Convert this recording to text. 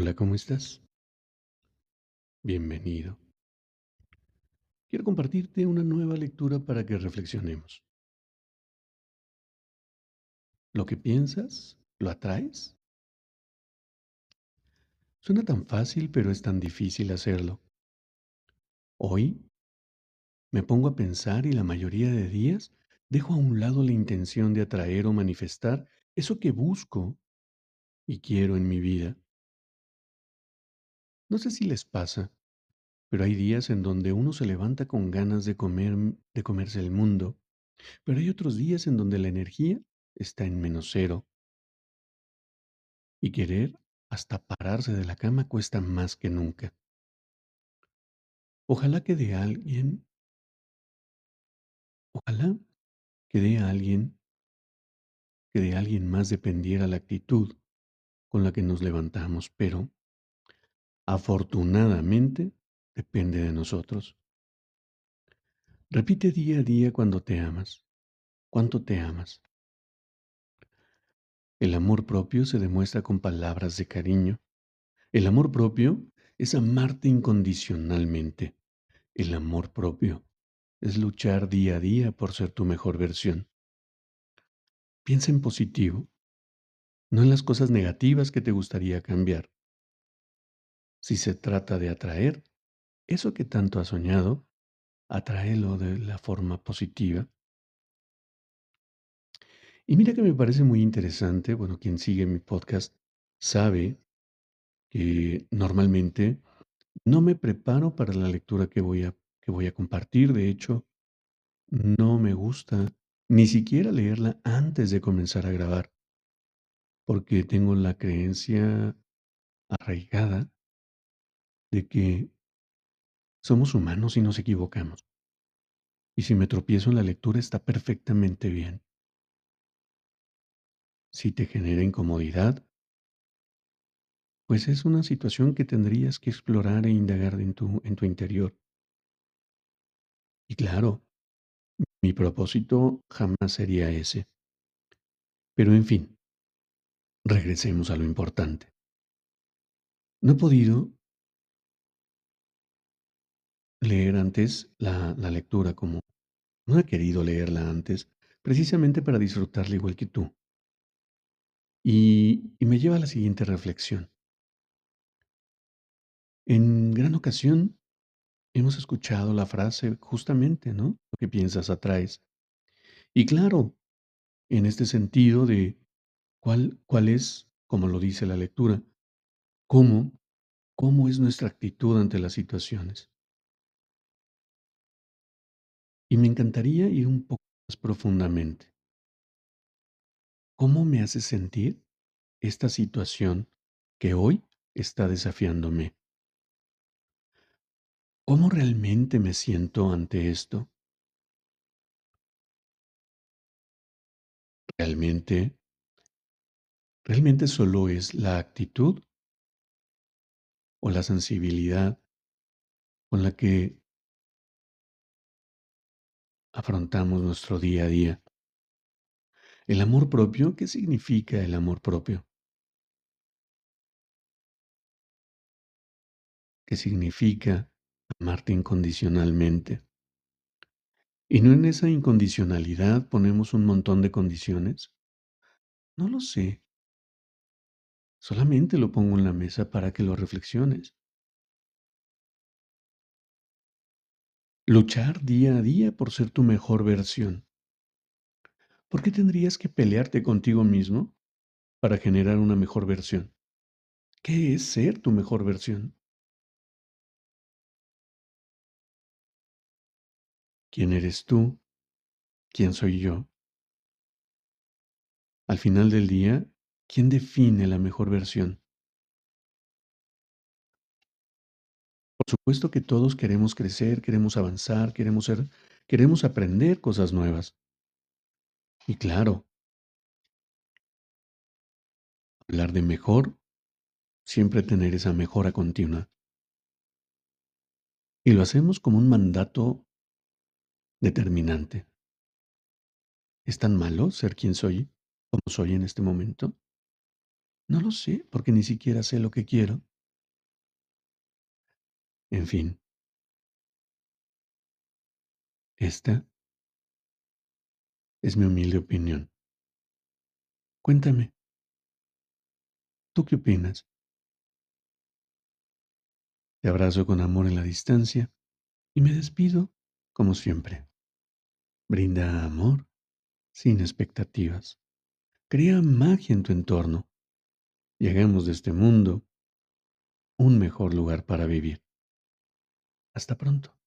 Hola, ¿cómo estás? Bienvenido. Quiero compartirte una nueva lectura para que reflexionemos. ¿Lo que piensas lo atraes? Suena tan fácil, pero es tan difícil hacerlo. Hoy me pongo a pensar y la mayoría de días dejo a un lado la intención de atraer o manifestar eso que busco y quiero en mi vida. No sé si les pasa, pero hay días en donde uno se levanta con ganas de comer, de comerse el mundo, pero hay otros días en donde la energía está en menos cero. Y querer hasta pararse de la cama cuesta más que nunca. Ojalá que de alguien, ojalá que de alguien, que de alguien más dependiera la actitud con la que nos levantamos, pero Afortunadamente, depende de nosotros. Repite día a día cuando te amas. ¿Cuánto te amas? El amor propio se demuestra con palabras de cariño. El amor propio es amarte incondicionalmente. El amor propio es luchar día a día por ser tu mejor versión. Piensa en positivo, no en las cosas negativas que te gustaría cambiar. Si se trata de atraer eso que tanto has soñado, atráelo de la forma positiva. Y mira que me parece muy interesante, bueno, quien sigue mi podcast sabe que normalmente no me preparo para la lectura que voy a, que voy a compartir. De hecho, no me gusta ni siquiera leerla antes de comenzar a grabar, porque tengo la creencia arraigada de que somos humanos y nos equivocamos. Y si me tropiezo en la lectura está perfectamente bien. Si te genera incomodidad, pues es una situación que tendrías que explorar e indagar en tu, en tu interior. Y claro, mi propósito jamás sería ese. Pero en fin, regresemos a lo importante. No he podido leer antes la, lectura como no he querido leerla antes, precisamente para disfrutarla igual que tú. Y, y me lleva a la siguiente reflexión. En gran ocasión hemos escuchado la frase justamente, ¿no? Lo que piensas atraes. Y claro, en este sentido de cuál, cuál es, como lo dice la lectura, cómo, cómo es nuestra actitud ante las situaciones. Y me encantaría ir un poco más profundamente. ¿Cómo me hace sentir esta situación que hoy está desafiándome? ¿Cómo realmente me siento ante esto? ¿Realmente, realmente solo es la actitud o la sensibilidad con la que afrontamos nuestro día a día. El amor propio, ¿qué significa el amor propio? ¿Qué significa amarte incondicionalmente? ¿Y no en esa incondicionalidad ponemos un montón de condiciones? No lo sé. Solamente lo pongo en la mesa para que lo reflexiones. Luchar día a día por ser tu mejor versión. ¿Por qué tendrías que pelearte contigo mismo para generar una mejor versión? ¿Qué es ser tu mejor versión? ¿Quién eres tú? ¿Quién soy yo? Al final del día, ¿quién define la mejor versión? Por supuesto que todos queremos crecer, queremos avanzar, queremos ser, queremos aprender cosas nuevas. Y claro, hablar de mejor, siempre tener esa mejora continua. Y lo hacemos como un mandato determinante. ¿Es tan malo ser quien soy, como soy en este momento? No lo sé, porque ni siquiera sé lo que quiero. En fin, esta es mi humilde opinión. Cuéntame, ¿tú qué opinas? Te abrazo con amor en la distancia y me despido como siempre. Brinda amor sin expectativas. Crea magia en tu entorno y hagamos de este mundo un mejor lugar para vivir. Hasta pronto.